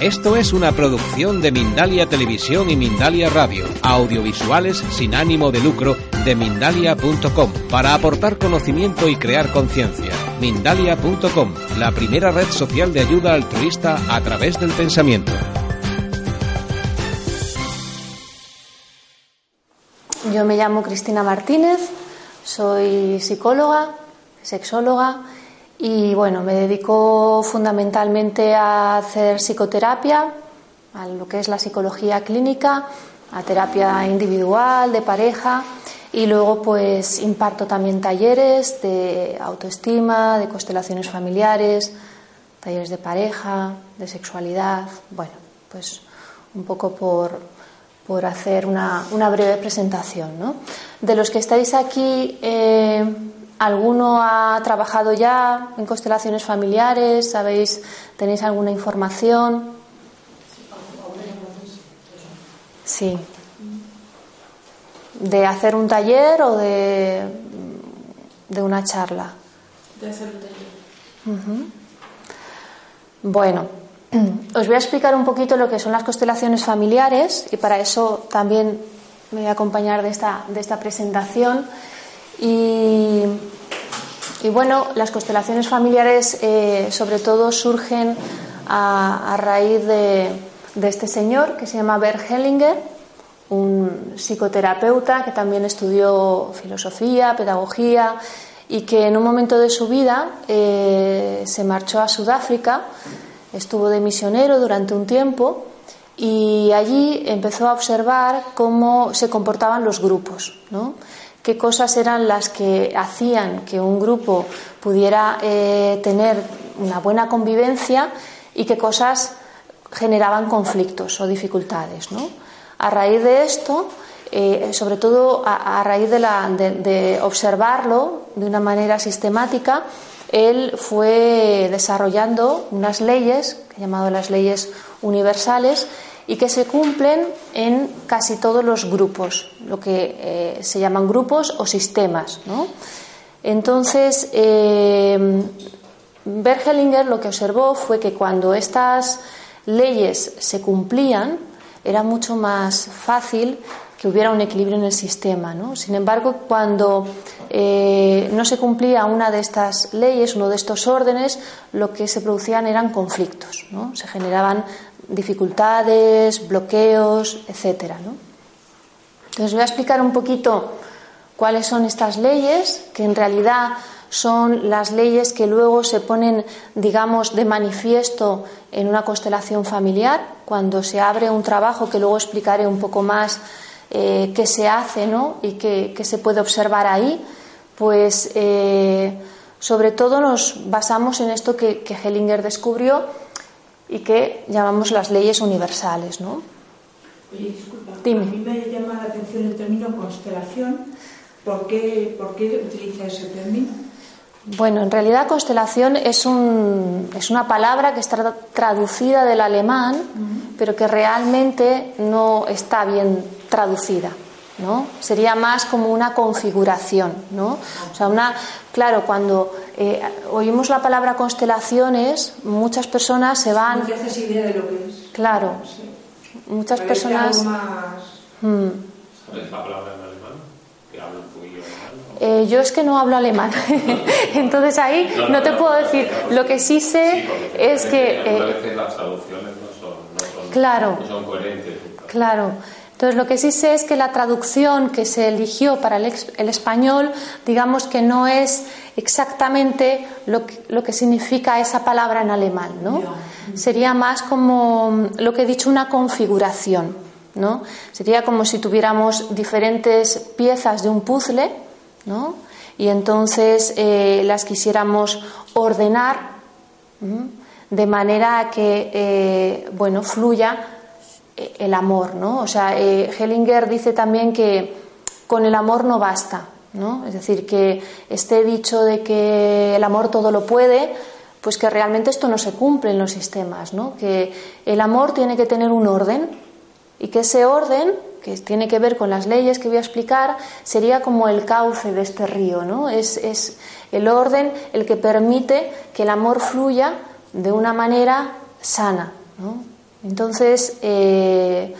Esto es una producción de Mindalia Televisión y Mindalia Radio, audiovisuales sin ánimo de lucro de mindalia.com, para aportar conocimiento y crear conciencia. Mindalia.com, la primera red social de ayuda altruista a través del pensamiento. Yo me llamo Cristina Martínez, soy psicóloga, sexóloga y bueno, me dedico fundamentalmente a hacer psicoterapia, a lo que es la psicología clínica, a terapia individual, de pareja y luego pues imparto también talleres de autoestima, de constelaciones familiares, talleres de pareja, de sexualidad, bueno, pues un poco por, por hacer una, una breve presentación. ¿no? De los que estáis aquí, eh, ¿Alguno ha trabajado ya en constelaciones familiares? ¿Sabéis? ¿Tenéis alguna información? Sí. ¿De hacer un taller o de, de una charla? De hacer un taller. Bueno, os voy a explicar un poquito lo que son las constelaciones familiares y para eso también me voy a acompañar de esta, de esta presentación. Y, bueno, las constelaciones familiares eh, sobre todo surgen a, raíz de, de, este señor que se llama Bert Hellinger, un psicoterapeuta que también estudió filosofía, pedagogía y que en un momento de su vida eh, se marchó a Sudáfrica, estuvo de misionero durante un tiempo y allí empezó a observar cómo se comportaban los grupos. ¿no? Qué cosas eran las que hacían que un grupo pudiera eh, tener una buena convivencia y qué cosas generaban conflictos o dificultades. ¿no? A raíz de esto, eh, sobre todo a, raíz de, de, observarlo de una manera sistemática, él fue desarrollando unas leyes, que he llamado las leyes universales, y que se cumplen en casi todos los grupos, lo que eh, se llaman grupos o sistemas. ¿no? Entonces, eh, Bergelinger lo que observó fue que cuando estas leyes se cumplían, era mucho más fácil que hubiera un equilibrio en el sistema. ¿no? Sin embargo, cuando eh, no se cumplía una de estas leyes, uno de estos órdenes, lo que se producían eran conflictos, ¿no? se generaban dificultades, bloqueos, etcétera. ¿no? Entonces voy a explicar un poquito cuáles son estas leyes, que en realidad son las leyes que luego se ponen, digamos, de manifiesto en una constelación familiar, cuando se abre un trabajo que luego explicaré un poco más eh, qué se hace ¿no? y qué, qué, se puede observar ahí, pues eh, sobre todo nos basamos en esto que, que Hellinger descubrió y que llamamos las leyes universales. ¿no? Oye, disculpa, Dime. a mí me llama la atención el término constelación. ¿Por qué, por qué utiliza ese término? Bueno, en realidad constelación es, un, es una palabra que está traducida del alemán, uh -huh. pero que realmente no está bien traducida. ¿No? Sería más como una configuración, ¿no? O sea, una, claro, cuando eh, oímos la palabra constelaciones, muchas personas se van. No te haces idea de lo que es. Claro, Sí. muchas Parece personas. algo más... Mm. ¿Sabes la palabra en alemán? Que habla un poquillo alemán. Eh, yo es que no hablo alemán, entonces ahí No, no, no, te no, puedo no, decir. no, no. Lo que sí sé Sí, es que. eh, veces las traducciones no son, no son, Claro. no son coherentes. Claro. Entonces, lo que sí sé es que la traducción que se eligió para el, el español, digamos que no es exactamente lo que, lo que significa esa palabra en alemán, ¿no? Sería más como mm, lo que he dicho, una configuración, ¿no? Sería como si tuviéramos diferentes piezas de un puzzle, ¿no? Y entonces eh, las quisiéramos ordenar de manera que eh, bueno fluya el amor, ¿no? O sea, eh, Hellinger dice también que con el amor no basta, ¿no? Es decir, que este dicho de que el amor todo lo puede, pues que realmente esto no se cumple en los sistemas, ¿no? Que el amor tiene que tener un orden y que ese orden que tiene que ver con las leyes que voy a explicar, sería como el cauce de este río, ¿no? Es, es el orden el que permite que el amor fluya de una manera sana, ¿no? Entonces, eh,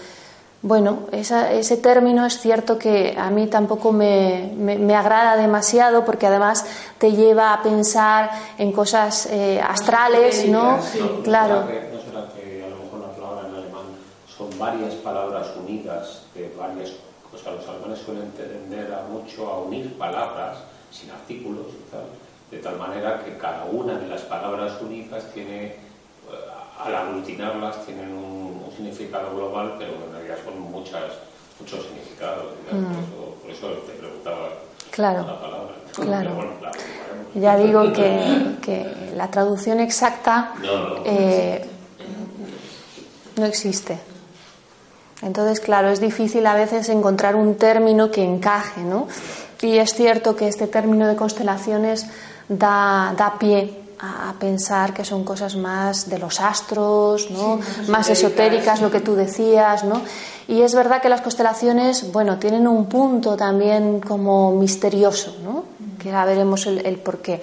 bueno, ese término es cierto que a mí tampoco me, me, agrada demasiado porque además te lleva a pensar en cosas eh, astrales, ¿no? claro. No será que a lo mejor la palabra en alemán son varias palabras unidas de varias cosas. Los alemanes suelen tender a mucho a unir palabras sin artículos y tal, de tal manera que cada una de las palabras unidas tiene, al aglutinarlas, tienen un, significado global, pero en realidad son muchas, muchos significados. Mm. Por, eso, te preguntaba claro, la palabra. Claro. ya digo que, que, la traducción exacta no, eh, no existe. Entonces, claro, es difícil a veces encontrar un término que encaje, ¿no? Y es cierto que este término de constelaciones da, da pie a, pensar que son cosas más de los astros, ¿no? más, esotéricas, lo que tú decías, ¿no? Y es verdad que las constelaciones, bueno, tienen un punto también como misterioso, ¿no? Que ahora veremos el, el por qué.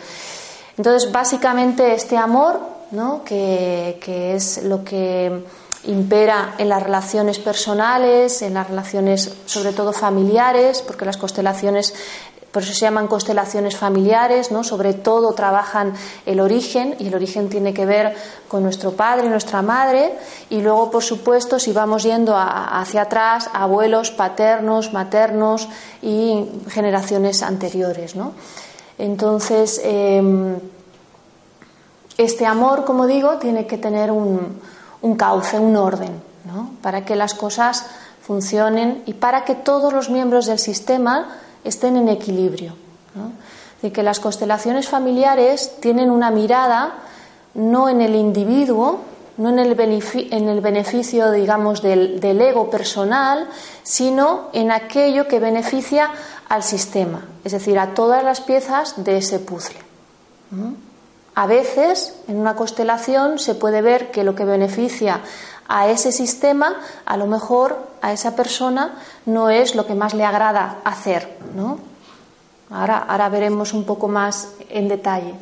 Entonces, básicamente este amor, ¿no? Que, que es lo que impera en las relaciones personales, en las relaciones sobre todo familiares, porque las constelaciones, por eso se llaman constelaciones familiares, ¿no? sobre todo trabajan el origen, y el origen tiene que ver con nuestro padre y nuestra madre, y luego, por supuesto, si vamos yendo hacia atrás, abuelos, paternos, maternos y generaciones anteriores. ¿no? Entonces, em, este amor, como digo, tiene que tener un, un cauce, un orden, ¿no? para que las cosas funcionen y para que todos los miembros del sistema estén en equilibrio. ¿no? De que las constelaciones familiares tienen una mirada no en el individuo, no en el, en el beneficio, digamos, del, del, ego personal, sino en aquello que beneficia al sistema, es decir, a todas las piezas de ese puzzle. A veces, en una constelación, se puede ver que lo que beneficia a ese sistema, a lo mejor a esa persona no es lo que más le agrada hacer, ¿no? Ahora, ahora veremos un poco más en detalle.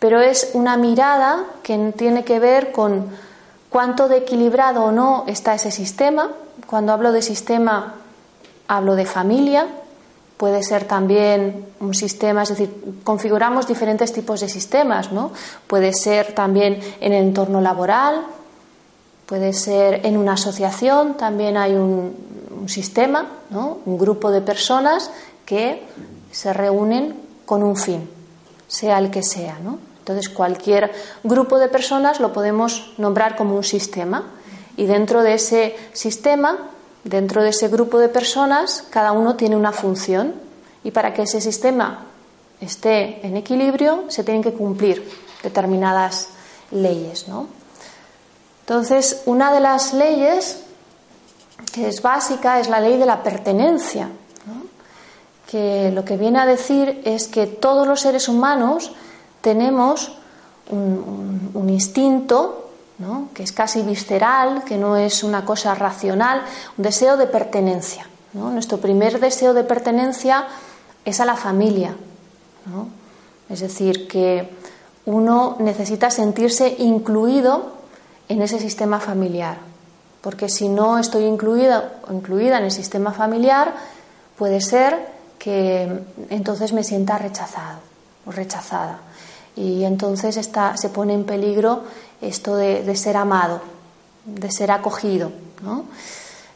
Pero es una mirada que tiene que ver con cuánto de equilibrado o no está ese sistema. Cuando hablo de sistema, hablo de familia, puede ser también un sistema, es decir, configuramos diferentes tipos de sistemas, ¿no? Puede ser también en el entorno laboral, puede ser en una asociación, también hay un, sistema, ¿no? Un grupo de personas que se reúnen con un fin, sea el que sea, ¿no? Entonces, cualquier grupo de personas lo podemos nombrar como un sistema y dentro de ese sistema Dentro de ese grupo de personas, cada uno tiene una función y para que ese sistema esté en equilibrio se tienen que cumplir determinadas leyes. Entonces, una de las leyes que es básica es la ley de la pertenencia, que lo que viene a decir es que todos los seres humanos tenemos un instinto que es casi visceral, que no es una cosa racional, un deseo de pertenencia. Nuestro primer deseo de pertenencia es a la familia. Es decir, que uno necesita sentirse incluido en ese sistema familiar. Porque si no estoy incluida, incluida en el sistema familiar, puede ser que entonces me sienta rechazado o rechazada. Y entonces está, se pone en peligro esto de, ser amado, de ser acogido. ¿no?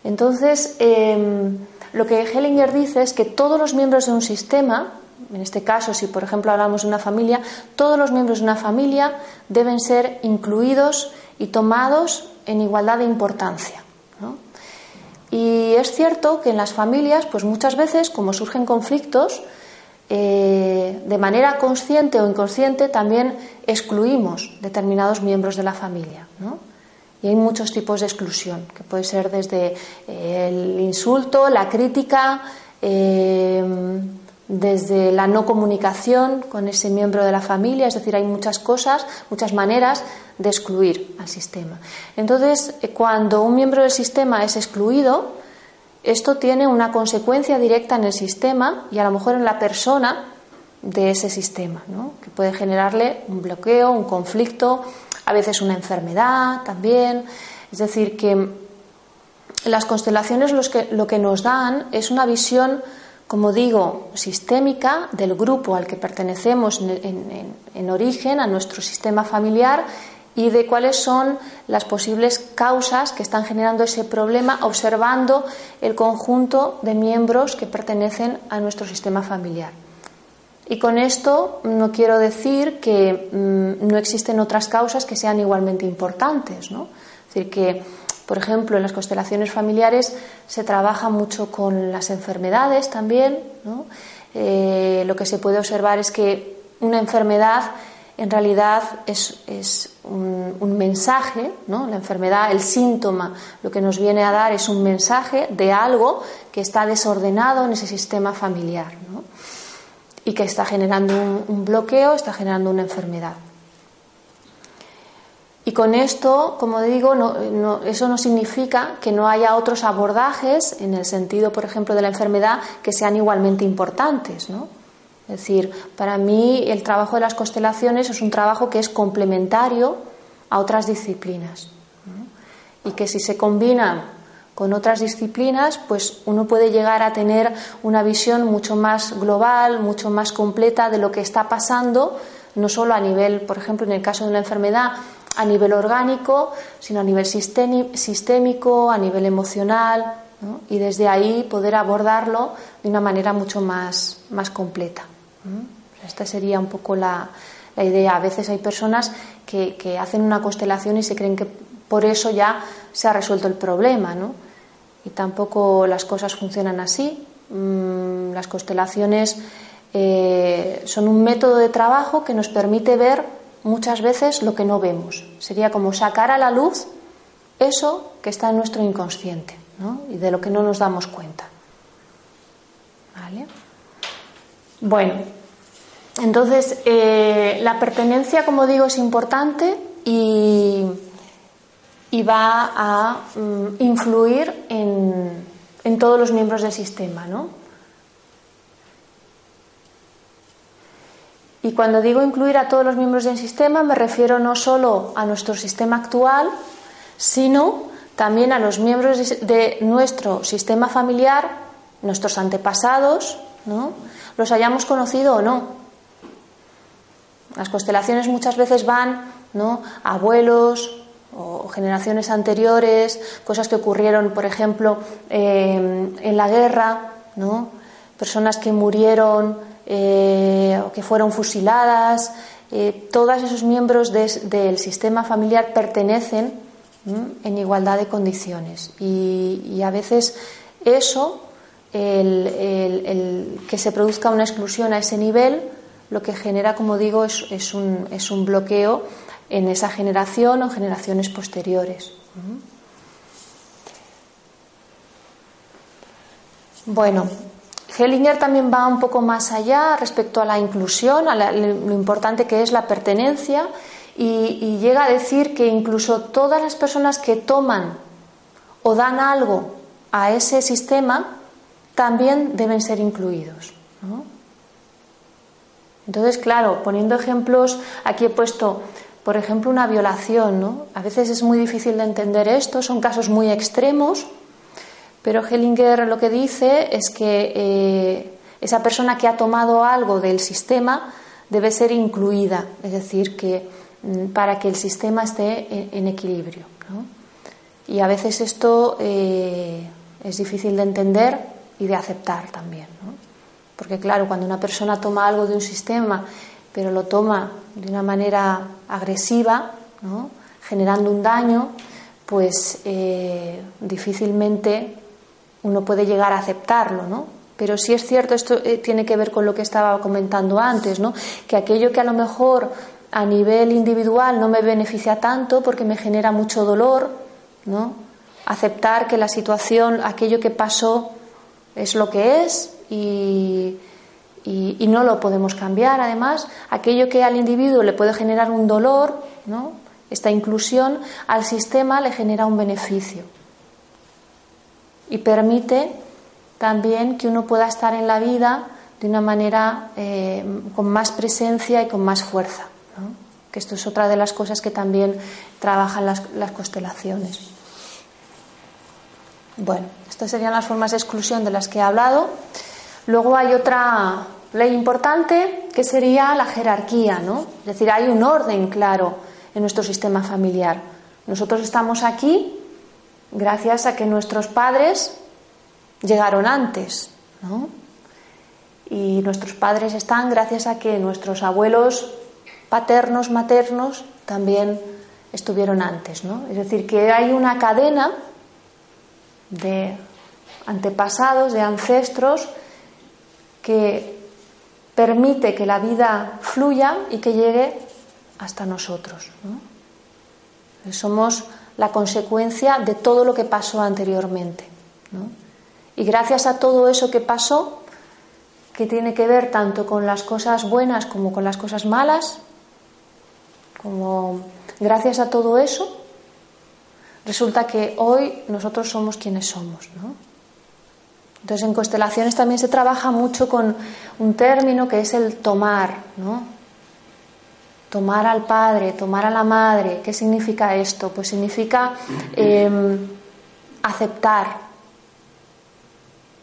Entonces, em, lo que Hellinger dice es que todos los miembros de un sistema, en este caso, si por ejemplo hablamos de una familia, todos los miembros de una familia deben ser incluidos y tomados en igualdad de importancia. ¿no? Y es cierto que en las familias, pues muchas veces, como surgen conflictos, eh, de manera consciente o inconsciente también excluimos determinados miembros de la familia. Y hay muchos tipos de exclusión, que puede ser desde eh, el insulto, la crítica, eh, desde la no comunicación con ese miembro de la familia, es decir, hay muchas cosas, muchas maneras de excluir al sistema. Entonces, cuando un miembro del sistema es excluido, esto tiene una consecuencia directa en el sistema y a lo mejor en la persona de ese sistema, que puede generarle un bloqueo, un conflicto, a veces una enfermedad también. Es decir, que las constelaciones lo que nos dan es una visión, como digo, sistémica del grupo al que pertenecemos en origen, a nuestro sistema familiar y de cuáles son las posibles causas que están generando ese problema observando el conjunto de miembros que pertenecen a nuestro sistema familiar. Y con esto no quiero decir que mm, no existen otras causas que sean igualmente importantes. ¿no? Es decir, que, por ejemplo, en las constelaciones familiares se trabaja mucho con las enfermedades también. ¿no? Eh, lo que se puede observar es que una enfermedad en realidad es, un, mensaje, ¿no? la enfermedad, el síntoma, lo que nos viene a dar es un mensaje de algo que está desordenado en ese sistema familiar y que está generando un, bloqueo, está generando una enfermedad. Y con esto, como digo, eso no significa que no haya otros abordajes en el sentido, por ejemplo, de la enfermedad que sean igualmente importantes. ¿no? Es decir, para mí el trabajo de las constelaciones es un trabajo que es complementario a otras disciplinas y que si se combina con otras disciplinas, pues uno puede llegar a tener una visión mucho más global, mucho más completa de lo que está pasando, no solo a nivel, por ejemplo, en el caso de una enfermedad, a nivel orgánico, sino a nivel sistémico, a nivel emocional, y desde ahí poder abordarlo de una manera mucho más, más completa. Esta sería un poco la, idea. A veces hay personas que, hacen una constelación y se creen que por eso ya se ha resuelto el problema, ¿no? Y tampoco las cosas funcionan así. Mm, las constelaciones eh, son un método de trabajo que nos permite ver muchas veces lo que no vemos. Sería como sacar a la luz eso que está en nuestro inconsciente y de lo que no nos damos cuenta. ¿Vale? Bueno, entonces eh, la pertenencia, como digo, es importante y, va a mm, influir en, en, todos los miembros del sistema, ¿no? Y cuando digo incluir a todos los miembros del sistema, me refiero no solo a nuestro sistema actual, sino también a los miembros de nuestro sistema familiar, nuestros antepasados, ¿no? Los hayamos conocido o no. Las constelaciones muchas veces van ¿no? a abuelos o generaciones anteriores, cosas que ocurrieron, por ejemplo, eh, en la guerra, ¿no? personas que murieron eh, o que fueron fusiladas. Eh, todos esos miembros del sistema familiar pertenecen en igualdad de condiciones. Y, a veces eso que se produzca una exclusión a ese nivel, lo que genera, como digo, es, un, bloqueo en esa generación o generaciones posteriores. Bueno, Hellinger también va un poco más allá respecto a la inclusión, a lo importante que es la pertenencia, y, llega a decir que incluso todas las personas que toman o dan algo a ese sistema también deben ser incluidos. Entonces, claro, poniendo ejemplos, aquí he puesto, por ejemplo, una violación. ¿no? A veces es muy difícil de entender esto, son casos muy extremos, pero Hellinger lo que dice es que eh, esa persona que ha tomado algo del sistema debe ser incluida, es decir, que mm, para que el sistema esté en, equilibrio. Y a veces esto eh, es difícil de entender y de aceptar también. Porque claro, cuando una persona toma algo de un sistema, pero lo toma de una manera agresiva, generando un daño, pues eh, difícilmente uno puede llegar a aceptarlo, ¿no? pero sí es cierto, esto eh, tiene que ver con lo que estaba comentando antes, ¿no? que aquello que a lo mejor a nivel individual no me beneficia tanto porque me genera mucho dolor, ¿no? aceptar que la situación, aquello que pasó, es lo que es y, y, no lo podemos cambiar. Además, aquello que al individuo le puede generar un dolor, ¿no? esta inclusión, al sistema le genera un beneficio y permite también que uno pueda estar en la vida de una manera eh, con más presencia y con más fuerza. Que esto es otra de las cosas que también trabajan las, las constelaciones. Bueno, estas serían las formas de exclusión de las que he hablado. Luego hay otra ley importante que sería la jerarquía, ¿no? Es decir, hay un orden claro en nuestro sistema familiar. Nosotros estamos aquí gracias a que nuestros padres llegaron antes, ¿no? Y nuestros padres están gracias a que nuestros abuelos paternos, maternos también estuvieron antes, ¿no? Es decir, que hay una cadena de antepasados, de ancestros, que permite que la vida fluya y que llegue hasta nosotros. Somos la consecuencia de todo lo que pasó anteriormente. Y gracias a todo eso que pasó, que tiene que ver tanto con las cosas buenas como con las cosas malas, como gracias a todo eso, resulta que hoy nosotros somos quienes somos. Entonces en constelaciones también se trabaja mucho con un término que es el tomar, ¿no? Tomar al padre, tomar a la madre. ¿Qué significa esto? Pues significa em, aceptar,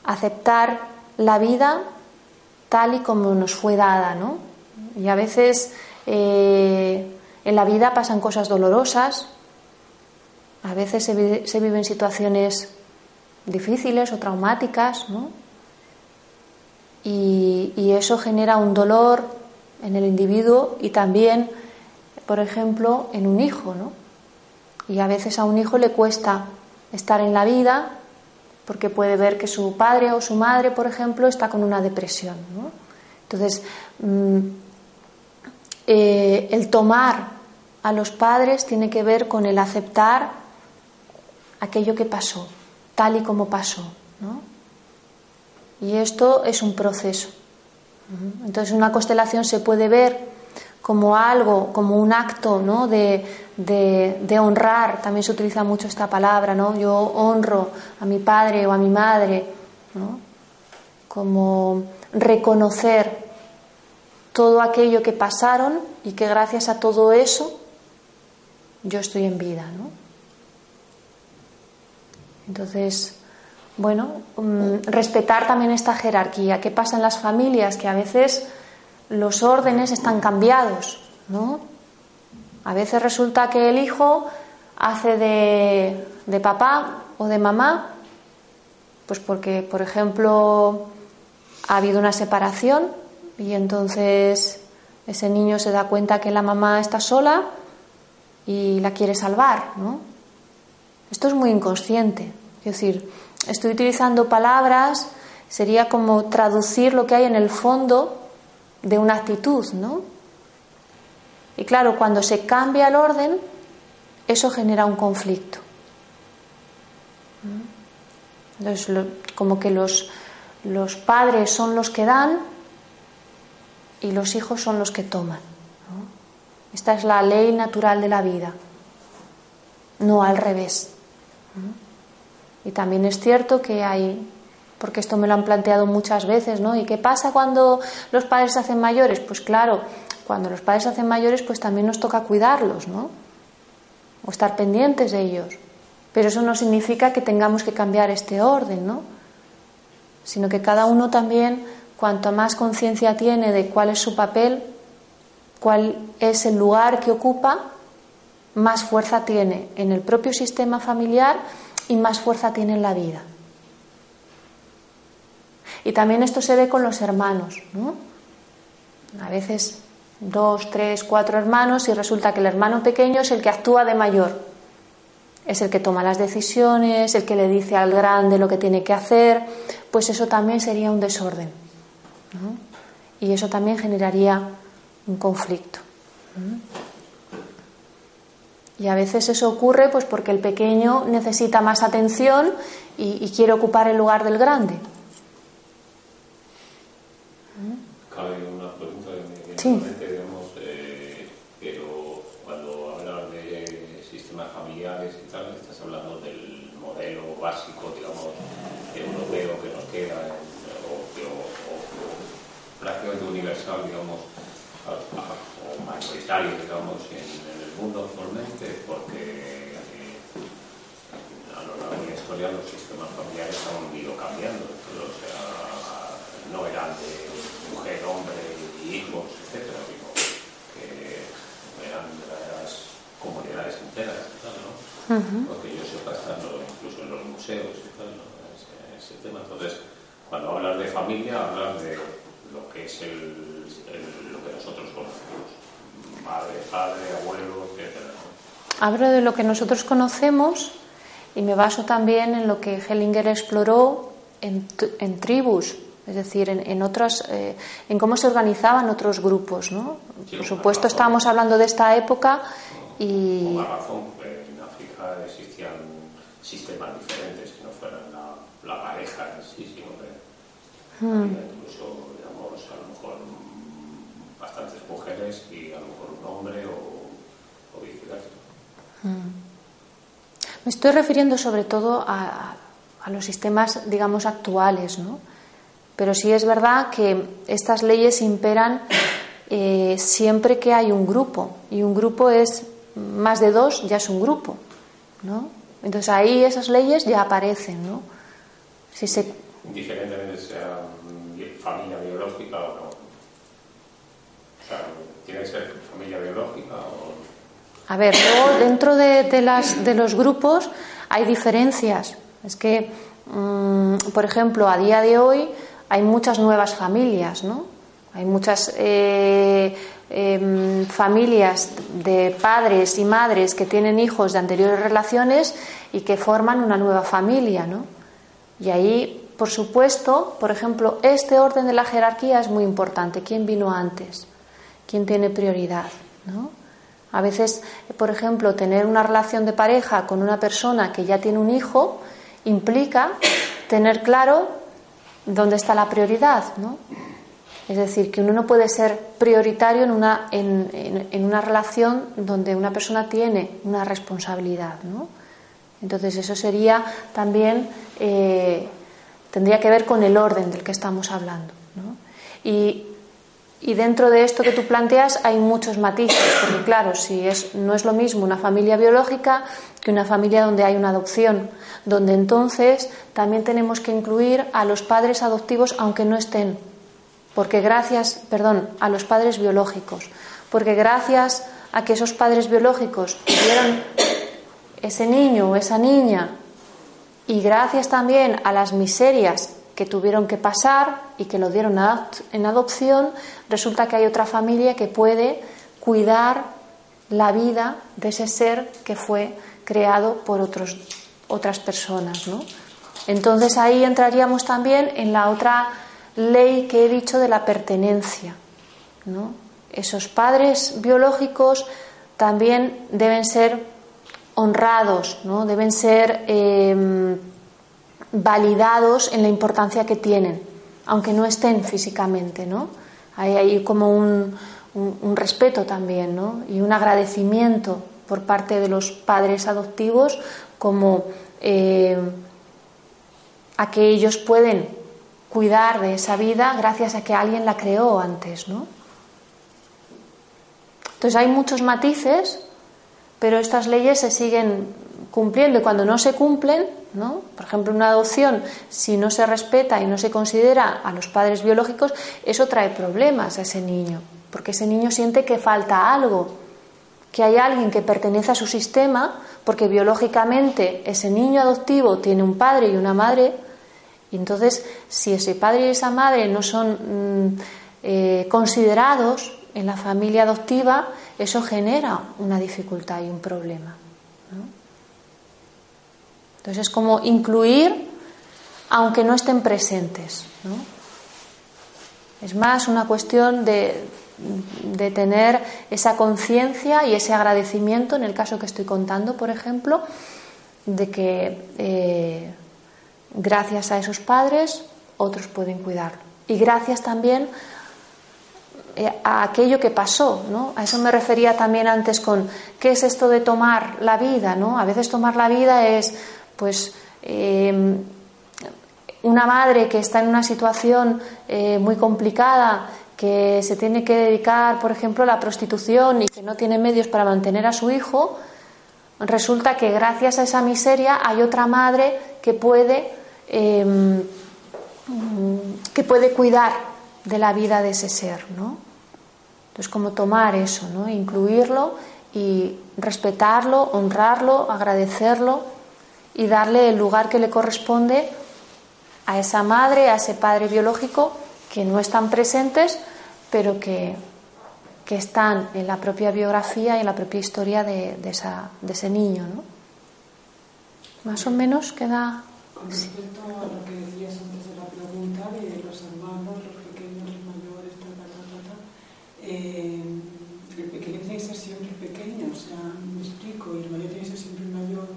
aceptar la vida tal y como nos fue dada, ¿no? Y a veces eh, en la vida pasan cosas dolorosas, a veces se, se viven situaciones difíciles o traumáticas, ¿no? Y, eso genera un dolor en el individuo y también, por ejemplo, en un hijo, ¿no? Y a veces a un hijo le cuesta estar en la vida porque puede ver que su padre o su madre, por ejemplo, está con una depresión, ¿no? Entonces, mm, eh, el tomar a los padres tiene que ver con el aceptar aquello que pasó, tal y como pasó. ¿no? Y esto es un proceso. Entonces una constelación se puede ver como algo, como un acto ¿no? de, de, honrar, también se utiliza mucho esta palabra, ¿no? yo honro a mi padre o a mi madre, ¿no? como reconocer todo aquello que pasaron y que gracias a todo eso yo estoy en vida. ¿no? Entonces, bueno, mm, respetar también esta jerarquía. ¿Qué pasa en las familias? Que a veces los órdenes están cambiados, ¿no? A veces resulta que el hijo hace de, de papá o de mamá, pues porque, por ejemplo, ha habido una separación y entonces ese niño se da cuenta que la mamá está sola y la quiere salvar, ¿no? Esto es muy inconsciente. Es decir, estoy utilizando palabras, sería como traducir lo que hay en el fondo de una actitud, ¿no? Y claro, cuando se cambia el orden, eso genera un conflicto. Entonces, como que los, los padres son los que dan y los hijos son los que toman. Esta es la ley natural de la vida, no al revés. Y también es cierto que hay, porque esto me lo han planteado muchas veces, ¿no? ¿Y qué pasa cuando los padres se hacen mayores? Pues claro, cuando los padres se hacen mayores, pues también nos toca cuidarlos, ¿no? O estar pendientes de ellos. Pero eso no significa que tengamos que cambiar este orden, ¿no? Sino que cada uno también, cuanto más conciencia tiene de cuál es su papel, cuál es el lugar que ocupa, más fuerza tiene en el propio sistema familiar y más fuerza tiene en la vida. Y también esto se ve con los hermanos, ¿no? A veces dos, tres, cuatro hermanos y resulta que el hermano pequeño es el que actúa de mayor. es el que toma las decisiones, el que le dice al grande lo que tiene que hacer, pues eso también sería un desorden. Y eso también generaría un conflicto. Y a veces eso ocurre pues porque el pequeño necesita más atención y, quiere ocupar el lugar del grande. Cabe una pregunta que sí. digamos, eh, pero cuando hablas de sistemas familiares y tal, estás hablando del modelo básico, digamos, europeo que nos queda, o, prácticamente universal, digamos, o mayoritario, digamos, en mundo actualmente porque eh, a lo largo de la historia los sistemas familiares han ido cambiando. o sea, no eran de mujer, hombre y hijos, etcétera, sino que eran las comunidades enteras, ¿no? Porque yo sepa, están incluso en los museos y tal, ¿no? ese, tema. Entonces, cuando hablas de familia, hablas de lo que es el, lo que nosotros conocemos madre, padre, abuelo, etc. Hablo de lo que nosotros conocemos y me baso también en lo que Hellinger exploró en, en tribus, es decir, en, en otras, eh, en cómo se organizaban otros grupos, ¿no? Por supuesto, estábamos hablando de esta época y. Con razón, en África existían sistemas diferentes que no fueran la, la pareja en sí, sino que hmm. incluso, digamos, a lo mejor bastantes mujeres y a lo mejor hombre o, viceversa. Mm. Me estoy refiriendo sobre todo a, los sistemas, digamos, actuales, ¿no? Pero sí es verdad que estas leyes imperan eh, siempre que hay un grupo y un grupo es más de dos, ya es un grupo, ¿no? Entonces ahí esas leyes ya aparecen, ¿no? Si se... Indiferentemente sea familia biológica o no. O sea, tiene que ser familia biológica o... A ver, dentro de, las, de los grupos hay diferencias. Es que, mm, por ejemplo, a día de hoy hay muchas nuevas familias, ¿no? Hay muchas eh, em, familias de padres y madres que tienen hijos de anteriores relaciones y que forman una nueva familia, ¿no? Y ahí, por supuesto, por ejemplo, este orden de la jerarquía es muy importante. ¿Quién vino antes? quién tiene prioridad, ¿no? A veces, por ejemplo, tener una relación de pareja con una persona que ya tiene un hijo implica tener claro dónde está la prioridad, ¿no? Es decir, que uno no puede ser prioritario en una, en, una relación donde una persona tiene una responsabilidad, ¿no? Entonces eso sería también, eh, tendría que ver con el orden del que estamos hablando. ¿no? Y y dentro de esto que tú planteas hay muchos matices, porque claro, si es, no es lo mismo una familia biológica que una familia donde hay una adopción, donde entonces también tenemos que incluir a los padres adoptivos aunque no estén, porque gracias, perdón, a los padres biológicos, porque gracias a que esos padres biológicos tuvieron ese niño o esa niña y gracias también a las miserias que tuvieron que pasar y que lo dieron en adopción, resulta que hay otra familia que puede cuidar la vida de ese ser que fue creado por otros, otras personas. ¿no? Entonces ahí entraríamos también en la otra ley que he dicho de la pertenencia. ¿no? Esos padres biológicos también deben ser honrados, ¿no? deben ser em, validados en la importancia que tienen, aunque no estén físicamente, ¿no? Hay ahí como un, un, respeto también, ¿no? Y un agradecimiento por parte de los padres adoptivos como eh, a que ellos pueden cuidar de esa vida gracias a que alguien la creó antes, ¿no? Entonces hay muchos matices, pero estas leyes se siguen cumpliendo y cuando no se cumplen, ¿no? Por ejemplo, una adopción, si no se respeta y no se considera a los padres biológicos, eso trae problemas a ese niño, porque ese niño siente que falta algo, que hay alguien que pertenece a su sistema, porque biológicamente ese niño adoptivo tiene un padre y una madre, y entonces si ese padre y esa madre no son mm, eh, considerados en la familia adoptiva, eso genera una dificultad y un problema. Entonces es como incluir aunque no estén presentes. Es más una cuestión de, de tener esa conciencia y ese agradecimiento, en el caso que estoy contando, por ejemplo, de que eh, gracias a esos padres otros pueden cuidarlo. Y gracias también eh, a aquello que pasó, ¿no? A eso me refería también antes con qué es esto de tomar la vida, ¿no? A veces tomar la vida es, pues, eh, una madre que está en una situación muy complicada, que se tiene que dedicar, por ejemplo, a la prostitución y que no tiene medios para mantener a su hijo, resulta que gracias a esa miseria hay otra madre que puede, em, que puede cuidar de la vida de ese ser, ¿no? Entonces, como tomar eso, ¿no? Incluirlo y respetarlo, honrarlo, agradecerlo y darle el lugar que le corresponde a esa madre, a ese padre biológico que no están presentes, pero que, que están en la propia biografía y en la propia historia de, de, esa, de ese niño. ¿no? Más o menos queda. Con respecto a lo que decías antes de la pregunta de los hermanos, los pequeños, los mayores, ta, ta, ta, ta, eh, el pequeño tiene que ser siempre pequeño, o sea, me explico, y el mayor tiene que ser siempre mayor.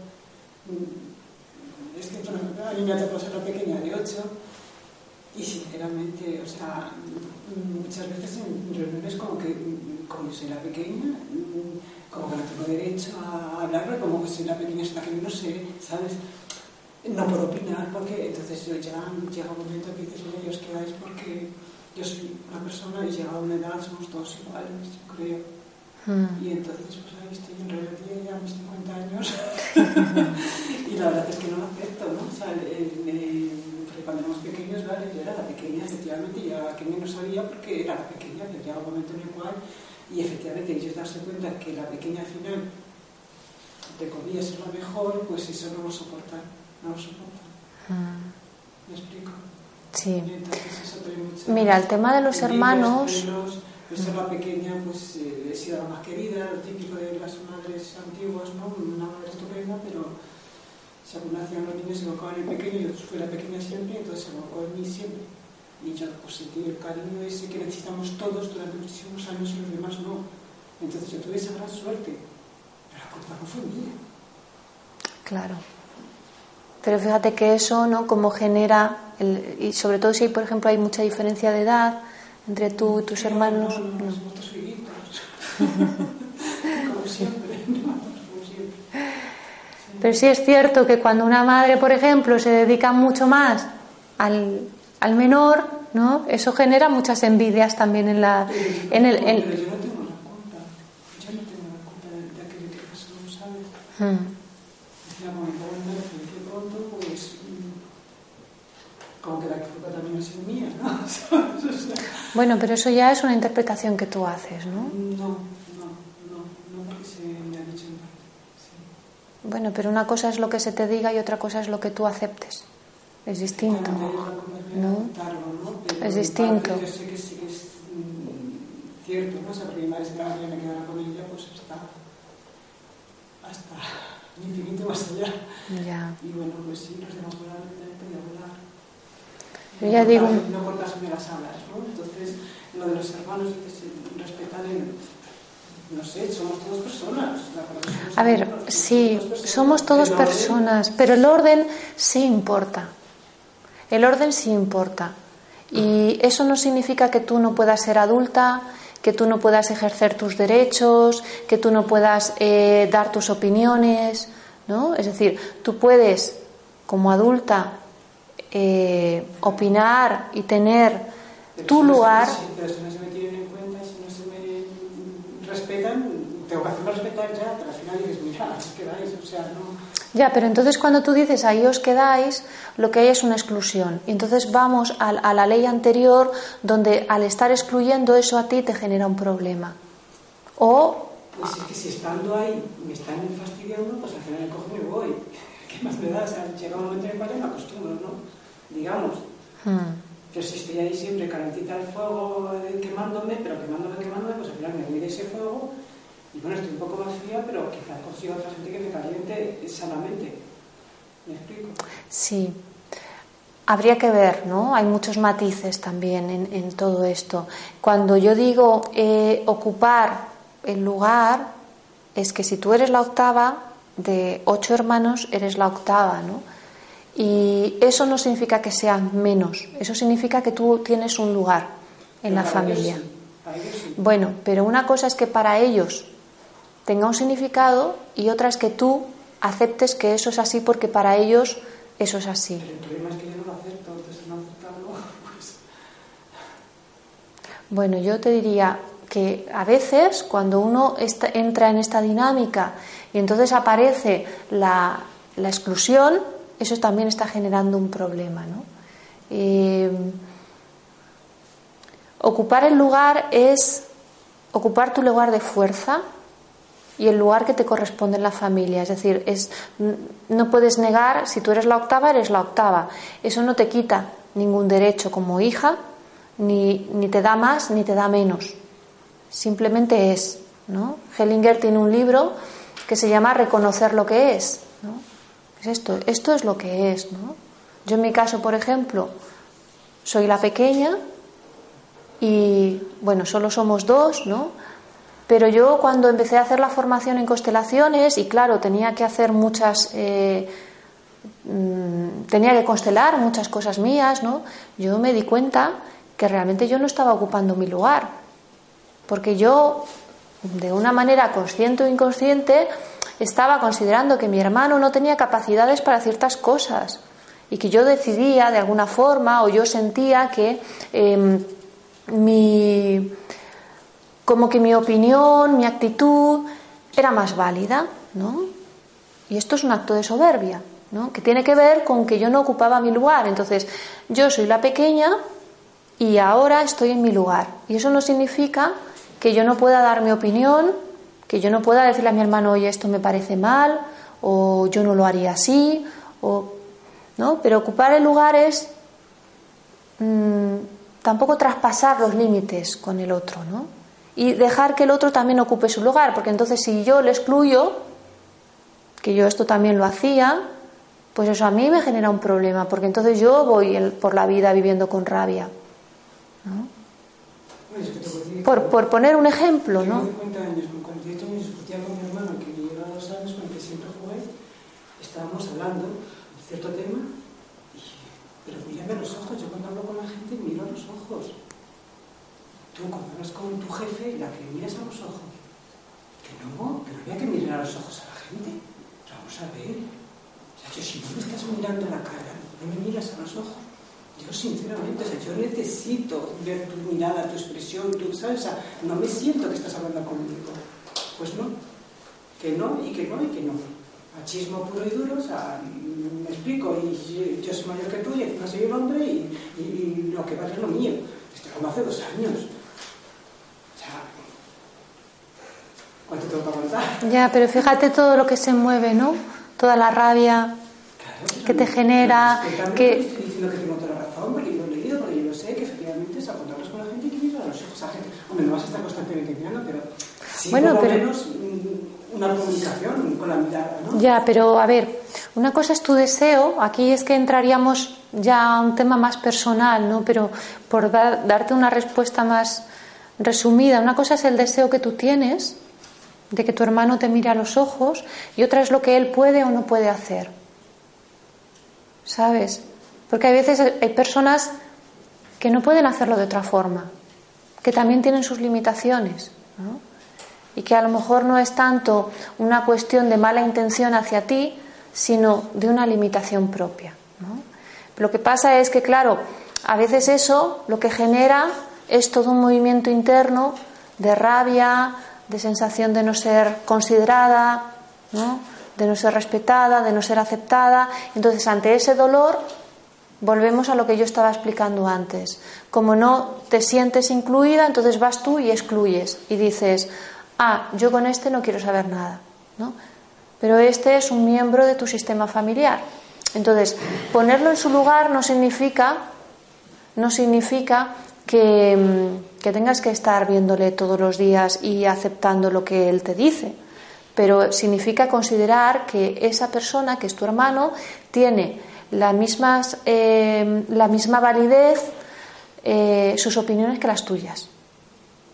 Es que bueno, a mí me ha tocado ser la pequeña de 8 y sinceramente, o sea, muchas veces en reuniones como que, como soy la pequeña, como que no tengo derecho a hablar, como que soy la pequeña hasta que no sé, ¿sabes? No puedo opinar porque entonces llega, llega un momento que dices, yo os quedáis porque yo soy una persona y llega a una edad, somos todos iguales, yo creo. Y entonces, pues ahí estoy en realidad ya a mis 50 años y la verdad es que no lo acepto, ¿no? O sea, el, el, cuando éramos pequeños, vale, yo era la pequeña, efectivamente, y era la que menos sabía porque era la pequeña, pero llega un momento en el cual, y efectivamente ellos darse cuenta que la pequeña al final, de comillas, es la mejor, pues eso no lo soportan, no lo soportan. Mm. ¿Me explico? Sí. Entonces, eso mucha, Mira, el tema de los hermanos... ser la pequeña, pues eh, sido la más querida, lo típico de las madres antiguas, ¿no? Una madre estupenda, pero según nacían los niños se evocaban en pequeño, yo fui la pequeña siempre, entonces se evocó en mí siempre. Y yo pues, sentí el cariño ese que necesitamos todos durante muchísimos años y los demás no. Entonces yo tuve esa gran suerte, pero la culpa no fue mía. Claro. Pero fíjate que eso, ¿no? Como genera, el, y sobre todo si, por ejemplo, hay mucha diferencia de edad entre tú y tus sí, hermanos. No, no, no, somos Como siempre, ¿no? Pero sí es cierto que cuando una madre, por ejemplo, se dedica mucho más al, al menor, ¿no? Eso genera muchas envidias también en la... En el, en... Pero yo no tengo la culpa. Yo no tengo la culpa de, de aquello que pasó, ¿sabes? Hmm. Como pues... Como que la culpa también ha sido mía, ¿no? bueno, pero eso ya es una interpretación que tú haces, ¿no? No. Bueno, pero una cosa es lo que se te diga y otra cosa es lo que tú aceptes. Es distinto. ¿no? Es distinto. Yo sé que sí que es cierto, ¿no? O sea, porque mi madre se me quedara con ella, pues hasta, hasta infinito más allá. Ya. Y bueno, pues sí, los demás volar, volar. Yo ya digo... No cortasme las alas, ¿no? Entonces, lo de los hermanos, respetar el no sé, somos todos personas. A ver, sí, somos todos personas, pero el orden sí importa. El orden sí importa. Y eso no significa que tú no puedas ser adulta, que tú no puedas ejercer tus derechos, que tú no puedas eh, dar tus opiniones, ¿no? Es decir, tú puedes, como adulta, eh, opinar y tener tu lugar. pero si no se me tienen en cuenta, si no se me respetan, tengo que hacerme respetar ya, pero al final dices, mira, os quedáis, o sea, no. Ya, pero entonces cuando tú dices ahí os quedáis, lo que hay es una exclusión. Y entonces vamos a, a, la ley anterior, donde al estar excluyendo eso a ti te genera un problema. O. Pues es que si estando ahí me están fastidiando, pues al final me cojo y me voy. ¿Qué más me da? O sea, llega un momento en el cual me acostumbro, ¿no? Digamos. Hmm. Si estoy ahí siempre calentita el fuego eh, quemándome, pero quemándome, quemándome, pues al final me voy de ese fuego y bueno, estoy un poco más fría, pero quizás consigo otra gente que me caliente sanamente. ¿Me Sí. Habría que ver, ¿no? Hay muchos matices también en, todo esto. Cuando yo digo eh, ocupar el lugar, es que si tú eres la octava de ocho hermanos, eres la octava, ¿no? Y eso no significa que sean menos, eso significa que tú tienes un lugar en la familia. Bueno, pero una cosa es que para ellos tenga un significado y otra es que tú aceptes que eso es así porque para ellos eso es así. Bueno, yo te diría que a veces cuando uno entra en esta dinámica y entonces aparece la, exclusión, eso también está generando un problema. ¿no? Eh, ocupar el lugar es ocupar tu lugar de fuerza, y el lugar que te corresponde en la familia. Es decir, es, no puedes negar, si tú eres la octava, eres la octava. Eso no te quita ningún derecho como hija, ni, ni te da más ni te da menos. Simplemente es. ¿no? Hellinger tiene un libro que se llama Reconocer lo que es. ¿no? Es esto, esto es lo que es. ¿no? Yo en mi caso, por ejemplo, soy la pequeña y bueno, solo somos dos, ¿no? Pero yo cuando empecé a hacer la formación en constelaciones, y claro, tenía que hacer muchas, eh, mm, tenía que constelar muchas cosas mías, ¿no? Yo me di cuenta que realmente yo no estaba ocupando mi lugar, porque yo, de una manera consciente o inconsciente, estaba considerando que mi hermano no tenía capacidades para ciertas cosas y que yo decidía de alguna forma o yo sentía que em, mi como que mi opinión, mi actitud era más válida, ¿no? Y esto es un acto de soberbia, ¿no? Que tiene que ver con que yo no ocupaba mi lugar. Entonces, yo soy la pequeña y ahora estoy en mi lugar. Y eso no significa que yo no pueda dar mi opinión, que yo no pueda decirle a mi hermano, oye, esto me parece mal, o yo no lo haría así, o, ¿no? Pero ocupar el lugar es mm, tampoco traspasar los límites con el otro, ¿no? y dejar que el otro también ocupe su lugar, porque entonces si yo le excluyo, que yo esto también lo hacía, pues eso a mí me genera un problema, porque entonces yo voy por la vida viviendo con rabia. ¿no? Por, por, poner un ejemplo, ¿no? años, con 18 años, discutía con mi hermano, que lleva dos años, con el que siempre jugué, estábamos hablando de cierto tema, y, pero mírame a los ojos, yo cuando hablo con la gente miro a los ojos. Tú cuando hablas con tu jefe, la que miras a los ojos. Que no, que no había que mirar a los ojos a la gente. vamos a ver. O si no me estás mirando la cara, no me miras a los ojos. Yo sinceramente, o sea, yo necesito ver tu mirada, tu expresión, tu, ¿sabes? Sea, no me siento que estás hablando conmigo. Pues no. Que no, y que no, y que no. Machismo puro y duro, o sea, me explico, y yo, soy mayor que tú, y encima soy el hombre, y, lo que vale es lo mío. Esto como hace dos años. Ya, pero fíjate todo lo que se mueve, ¿no? Toda la rabia que te genera. que... Estoy diciendo que tengo toda la razón, porque yo lo he leído, porque yo sé, que efectivamente es apuntarlos con la gente y que mira a los ojos a gente. Hombre, no vas a estar constantemente mirando, pero sí bueno, por lo menos una comunicación con la mirada. Ya, pero a ver, una cosa es tu deseo, aquí es que entraríamos ya a un tema más personal, ¿no? Pero por darte una respuesta más resumida, una cosa es el deseo que tú tienes de que tu hermano te mire a los ojos y otra es lo que él puede o no puede hacer. ¿Sabes? Porque hay veces hay personas que no pueden hacerlo de otra forma, que también tienen sus limitaciones, ¿no? Y que a lo mejor no es tanto una cuestión de mala intención hacia ti, sino de una limitación propia. ¿no? Lo que pasa es que, claro, a veces eso lo que genera es todo un movimiento interno de rabia, de sensación de no ser considerada, ¿no? de no ser respetada, de no ser aceptada. Entonces, ante ese dolor, volvemos a lo que yo estaba explicando antes. Como no te sientes incluida, entonces vas tú y excluyes y dices, ah, yo con este no quiero saber nada. ¿no? Pero este es un miembro de tu sistema familiar. Entonces, ponerlo en su lugar no significa, no significa Mm, que, tengas que estar viéndole todos los días y aceptando lo que él te dice, pero significa considerar que esa persona, que es tu hermano, tiene la, mismas, eh, la misma validez eh, sus opiniones que las tuyas,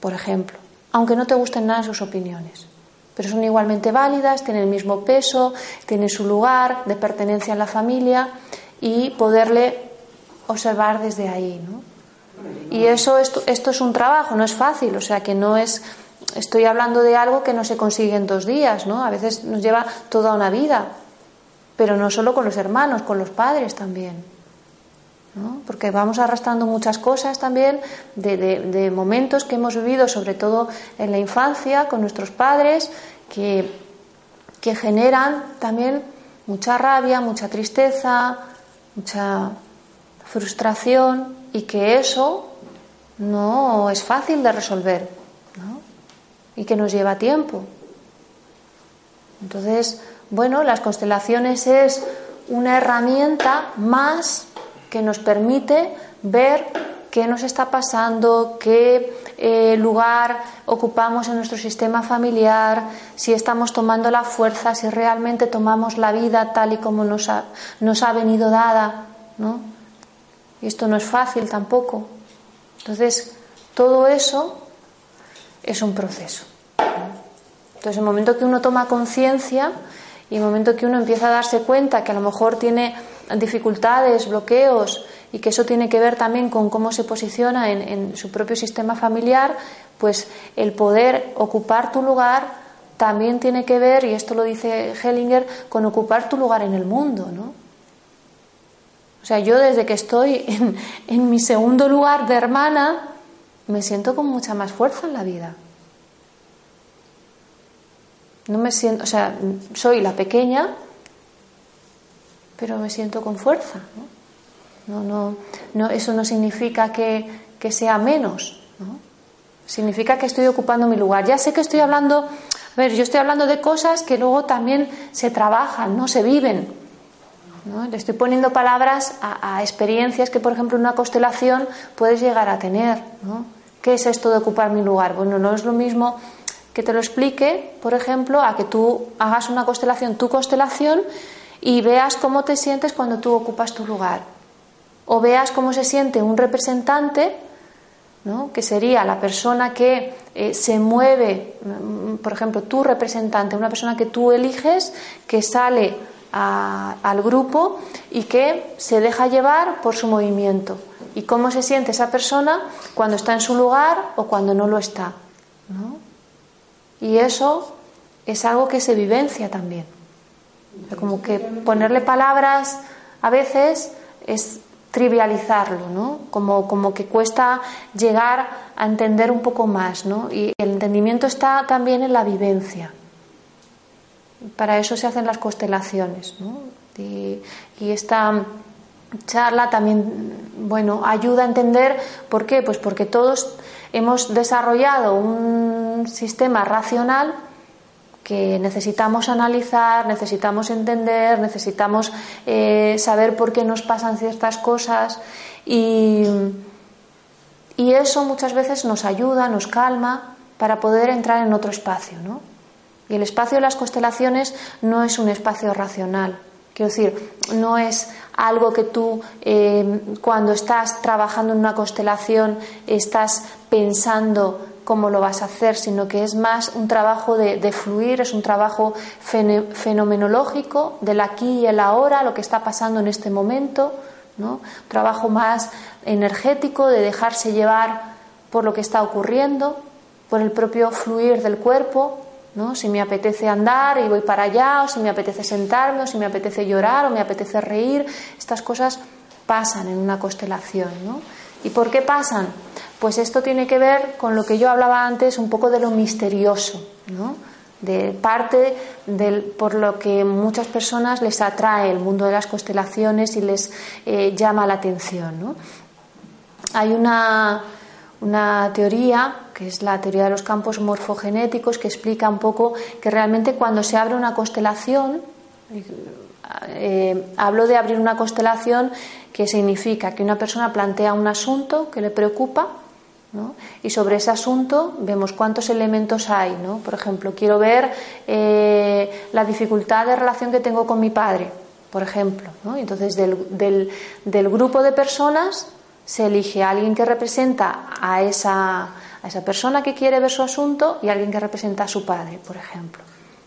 por ejemplo, aunque no te gusten nada sus opiniones. Pero son igualmente válidas, tienen el mismo peso, tienen su lugar de pertenencia en la familia y poderle observar desde ahí. ¿no? Y eso, esto, esto es un trabajo, no es fácil, o sea que no es estoy hablando de algo que no se consigue en dos días, ¿no? A veces nos lleva toda una vida, pero no solo con los hermanos, con los padres también, ¿no? Porque vamos arrastrando muchas cosas también de, momentos que hemos vivido, sobre todo en la infancia, con nuestros padres, que, que generan también mucha rabia, mucha tristeza, mucha frustración y que eso no es fácil de resolver y que nos lleva tiempo. Entonces, bueno, las constelaciones es una herramienta más que nos permite ver qué nos está pasando, qué eh, lugar ocupamos en nuestro sistema familiar, si estamos tomando la fuerza, si realmente tomamos la vida tal y como nos ha, nos ha venido dada, ¿no? Y esto no es fácil tampoco. Entonces, todo eso es un proceso. Entonces, el momento que uno toma conciencia y el momento que uno empieza a darse cuenta que a lo mejor tiene dificultades, bloqueos y que eso tiene que ver también con cómo se posiciona en, su propio sistema familiar, pues el poder ocupar tu lugar también tiene que ver, y esto lo dice Hellinger, con ocupar tu lugar en el mundo, ¿no? O sea, yo desde que estoy en, en mi segundo lugar de hermana, me siento con mucha más fuerza en la vida. No me siento, o sea, soy la pequeña, pero me siento con fuerza. ¿no? No, no, eso no significa que, que sea menos. ¿no? Significa que estoy ocupando mi lugar. Ya sé que estoy hablando, a ver, yo estoy hablando de cosas que luego también se trabajan, no se viven. ¿no? Le estoy poniendo palabras a, experiencias que, por ejemplo, en una constelación puedes llegar a tener. ¿no? ¿Qué es esto de ocupar mi lugar? Bueno, no es lo mismo que te lo explique, por ejemplo, a que tú hagas una constelación, tu constelación, y veas cómo te sientes cuando tú ocupas tu lugar. O veas cómo se siente un representante, ¿no? que sería la persona que eh, se mueve, mm, por ejemplo, tu representante, una persona que tú eliges, que sale al grupo y que se deja llevar por su movimiento. Y cómo se siente esa persona cuando está en su lugar o cuando no lo está. ¿no? Y eso es algo que se vivencia también. Como que ponerle palabras a veces es trivializarlo, ¿no? Como, como que cuesta llegar a entender un poco más, ¿no? Y el entendimiento está también en la vivencia. Para eso se hacen las constelaciones, ¿no? Y, esta charla también, bueno, ayuda a entender por qué, pues porque todos hemos desarrollado un sistema racional que necesitamos analizar, necesitamos entender, necesitamos eh, saber por qué nos pasan ciertas cosas y, y, eso muchas veces nos ayuda, nos calma para poder entrar en otro espacio. ¿no? Y el espacio de las constelaciones no es un espacio racional, quiero decir, no es algo que tú eh, cuando estás trabajando en una constelación estás pensando cómo lo vas a hacer, sino que es más un trabajo de, fluir, es un trabajo fenomenológico del aquí y el ahora, lo que está pasando en este momento, ¿no? un trabajo más energético de dejarse llevar por lo que está ocurriendo, por el propio fluir del cuerpo, ¿no? Si me apetece andar y voy para allá, o si me apetece sentarme, o si me apetece llorar, o me apetece reír, estas cosas pasan en una constelación, ¿no? ¿Y por qué pasan? Pues esto tiene que ver con lo que yo hablaba antes, un poco de lo misterioso, ¿no? De parte del, por lo que muchas personas les atrae el mundo de las constelaciones y les eh, llama la atención, ¿no? Hay una una teoría, que es la teoría de los campos morfogenéticos, que explica un poco que realmente cuando se abre una constelación, eh, hablo de abrir una constelación que significa que una persona plantea un asunto que le preocupa y sobre ese asunto vemos cuántos elementos hay. ¿no? Por ejemplo, quiero ver eh, la dificultad de relación que tengo con mi padre. por ejemplo. ¿no? Entonces, del, del, del, grupo de personas se elige a alguien que representa a esa, a esa persona que quiere ver su asunto y alguien que representa a su padre, por ejemplo.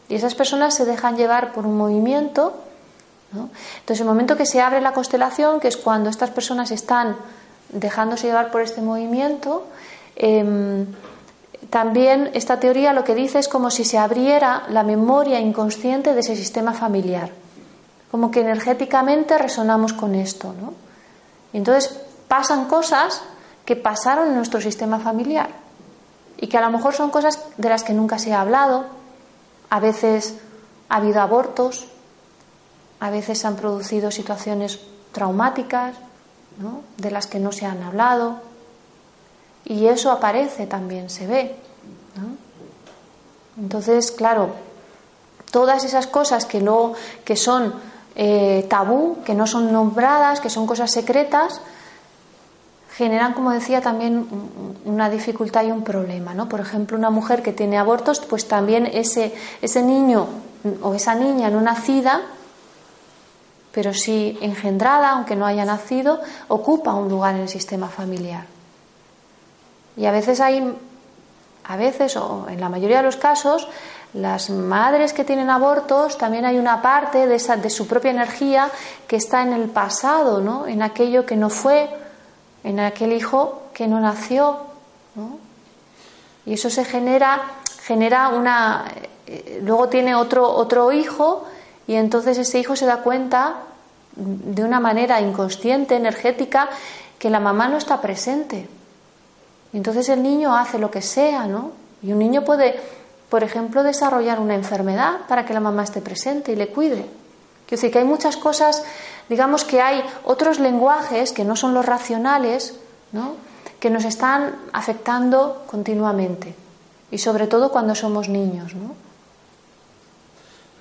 Y esas personas se dejan llevar por un movimiento. ¿no? Entonces, el momento que se abre la constelación, que es cuando estas personas están dejándose llevar por este movimiento, eh, también esta teoría lo que dice es como si se abriera la memoria inconsciente de ese sistema familiar, como que energéticamente resonamos con esto, ¿no? Y entonces pasan cosas que pasaron en nuestro sistema familiar y que a lo mejor son cosas de las que nunca se ha hablado, a veces ha habido abortos, a veces se han producido situaciones traumáticas, de las que no se han hablado. Y eso aparece también, se ve. Entonces, claro, todas esas cosas que, no, que son eh, tabú, que no son nombradas, que son cosas secretas, generan, como decía, también una dificultad y un problema. ¿no? Por ejemplo, una mujer que tiene abortos, pues también ese, ese niño o esa niña no nacida, pero sí engendrada, aunque no haya nacido, ocupa un lugar en el sistema familiar. Y a veces hay, a veces, o en la mayoría de los casos, las madres que tienen abortos, también hay una parte de, esa, de su propia energía que está en el pasado, ¿no? en aquello que no fue, en aquel hijo que no nació. ¿no? Y eso se genera, genera una. Eh, luego tiene otro, otro hijo y entonces ese hijo se da cuenta de una manera inconsciente, energética, que la mamá no está presente. Y entonces el niño hace lo que sea, ¿no? Y un niño puede, por ejemplo, desarrollar una enfermedad para que la mamá esté presente y le cuide. Quiero decir que hay muchas cosas, digamos que hay otros lenguajes que no son los racionales, ¿no? que nos están afectando continuamente. Y sobre todo cuando somos niños, ¿no?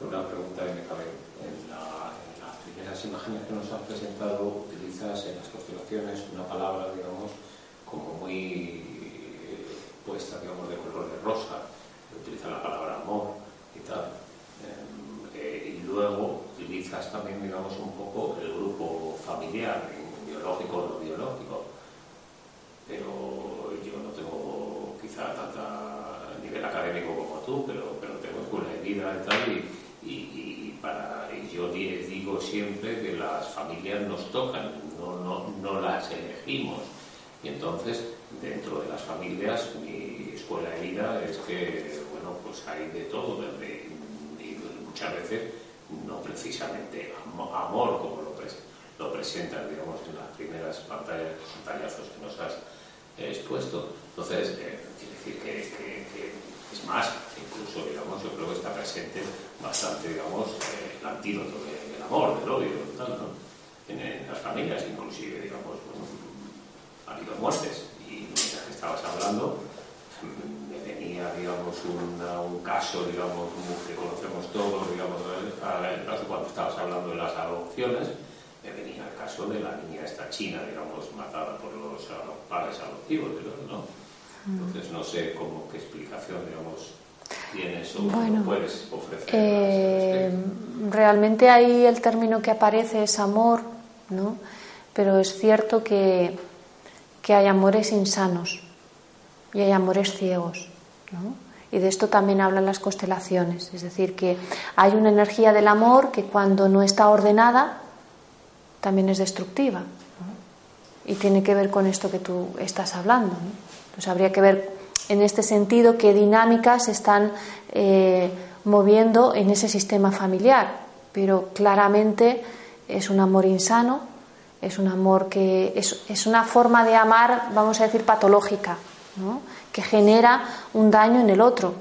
Una pregunta que me cabe. En, la, en las primeras imágenes que nos has presentado, utilizas en las constelaciones una palabra, digamos, como muy puesta, digamos, de color de rosa. Utiliza la palabra amor y tal. Eh, y luego utilizas también, digamos, un poco el grupo familiar, biológico o no biológico. Pero yo no tengo quizá tanta nivel académico como tú, pero, pero tengo y tal. Y, yo digo siempre que las familias nos tocan, no, no, no las elegimos. Y entonces, dentro de las familias, mi escuela de vida es que, bueno, pues hay de todo, desde, muchas veces no precisamente amor como lo, lo presentan, digamos, en las primeras pantallas, pantallazos que nos has expuesto. Entonces, eh, quiere decir que, es más, incluso, digamos, yo creo que está presente bastante, digamos, eh, el antídoto de, del amor, del odio, tal, ¿no? En, las familias, inclusive, digamos, bueno, ha habido muertes y mientras que estabas hablando, me venía, digamos, un caso, digamos, que conocemos todos, digamos, el cuando estabas hablando de las adopciones, me venía el caso de la niña esta china, digamos, matada por los padres adoptivos. Entonces no sé cómo qué explicación, digamos, tienes o bueno, puedes ofrecer. Eh, realmente ahí el término que aparece es amor, ¿no? Pero es cierto que, que hay amores insanos y hay amores ciegos, ¿no? Y de esto también hablan las constelaciones, es decir, que hay una energía del amor que cuando no está ordenada también es destructiva. ¿no? Y tiene que ver con esto que tú estás hablando. ¿no? Entonces habría que ver en este sentido qué dinámicas están eh, moviendo en ese sistema familiar. Pero claramente es un amor insano, es un amor que es, es una forma de amar, vamos a decir, patológica, ¿no? que genera un daño en el otro.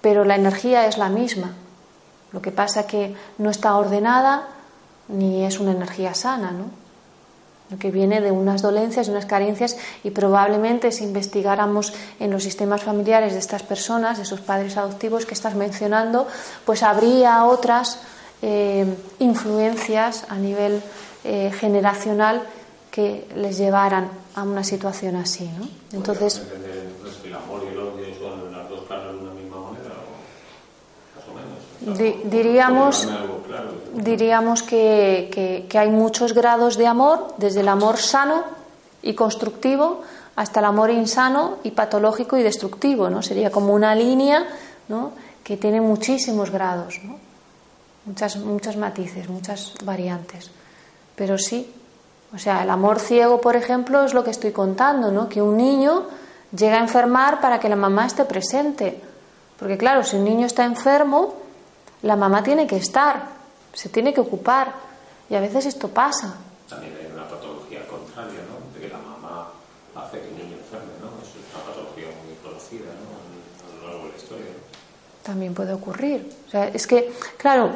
Pero la energía es la misma. Lo que pasa que no está ordenada ni es una energía sana, ¿no? Lo que viene de unas dolencias, de unas carencias y probablemente si investigáramos en los sistemas familiares de estas personas, de sus padres adoptivos que estás mencionando, pues habría otras eh, influencias a nivel eh, generacional que les llevaran a una situación así, ¿no? Entonces, pues, diríamos, diríamos que, hay muchos grados de amor, desde el amor sano y constructivo hasta el amor insano y patológico y destructivo, ¿no? Sería como una línea, ¿no? que tiene muchísimos grados, ¿no? muchas, muchos matices, muchas variantes. Pero sí, o sea, el amor ciego, por ejemplo, es lo que estoy contando, ¿no? Que un niño llega a enfermar para que la mamá esté presente. Porque claro, si un niño está enfermo, la mamá tiene que estar, se tiene que ocupar. Y a veces esto pasa. También hay una patología contraria, ¿no? De que la mamá hace que el niño enferme, ¿no? Es una patología muy conocida, ¿no? A lo largo de la historia. También puede ocurrir. O sea, es que, claro,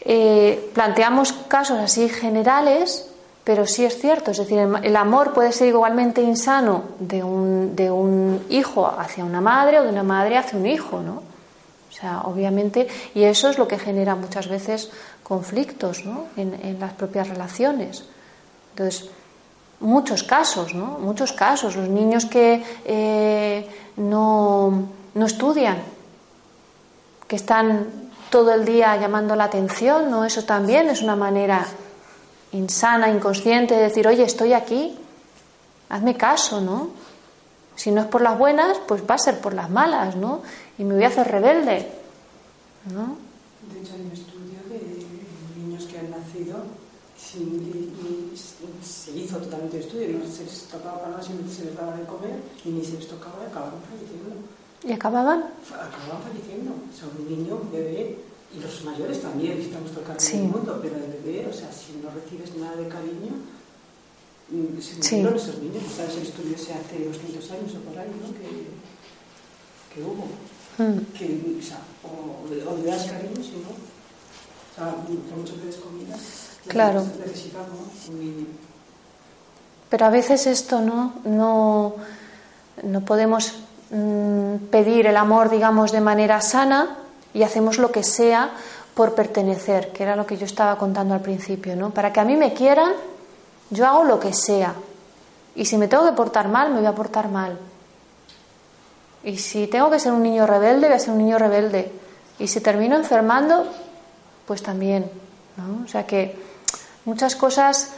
eh, planteamos casos así generales, pero sí es cierto. Es decir, el amor puede ser igualmente insano de un, de un hijo hacia una madre o de una madre hacia un hijo, ¿no? O sea, obviamente, y eso es lo que genera muchas veces conflictos ¿no? en, las propias relaciones. Entonces, muchos casos, ¿no? Muchos casos. Los niños que eh, no, no estudian, que están todo el día llamando la atención, ¿no? Eso también es una manera insana, inconsciente de decir, oye, estoy aquí, hazme caso, ¿no? Si no es por las buenas, pues va a ser por las malas, ¿no? Y me voy a hacer rebelde. ¿no? De hecho, hay un estudio de niños que han nacido sin, se hizo totalmente el estudio, no se les tocaba para nada, simplemente se les daba de comer y ni se les tocaba y acababan falleciendo. ¿Y acababan? Acababan falleciendo. O sea, un niño, un bebé, y los mayores también, estamos tocando en el mundo, pero el bebé, o sea, si no recibes nada de cariño, mm, se murieron sí. esos niños. ¿Sabes? El estudio se hace 200 años o por ahí, ¿no? Que, que hubo. Mm. que, o, sea, o, o, le das cariño, si no, o sea, muchas veces comida, claro. necesitamos un. Pero a veces esto no, no, no podemos mmm, pedir el amor, digamos, de manera sana y hacemos lo que sea por pertenecer, que era lo que yo estaba contando al principio, ¿no? Para que a mí me quieran, yo hago lo que sea. Y si me tengo que portar mal, me voy a portar mal. Y si tengo que ser un niño rebelde, voy a ser un niño rebelde. Y si termino enfermando, pues también. ¿no? O sea que muchas cosas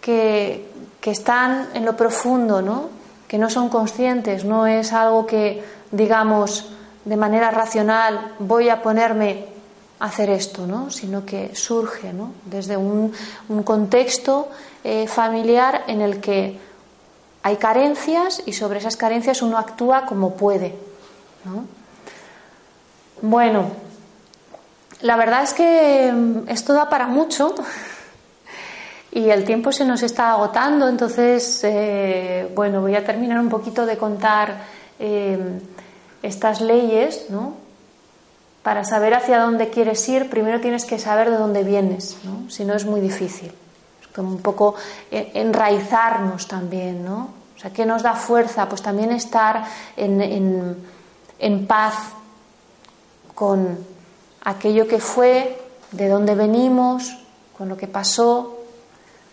que, que están en lo profundo, ¿no? que no son conscientes, no es algo que digamos de manera racional voy a ponerme a hacer esto, ¿no? sino que surge ¿no? desde un, un contexto eh, familiar en el que hay carencias y sobre esas carencias uno actúa como puede. Bueno, la verdad es que mm, esto da para mucho y el tiempo se nos está agotando, entonces, eh, bueno, voy a terminar un poquito de contar eh, estas leyes, ¿no? Para saber hacia dónde quieres ir, primero tienes que saber de dónde vienes, ¿no? Si no es muy difícil como un poco eh, enraizarnos también, ¿no? O sea, ¿qué nos da fuerza? Pues también estar en, en, paz con aquello que fue, de dónde venimos, con lo que pasó,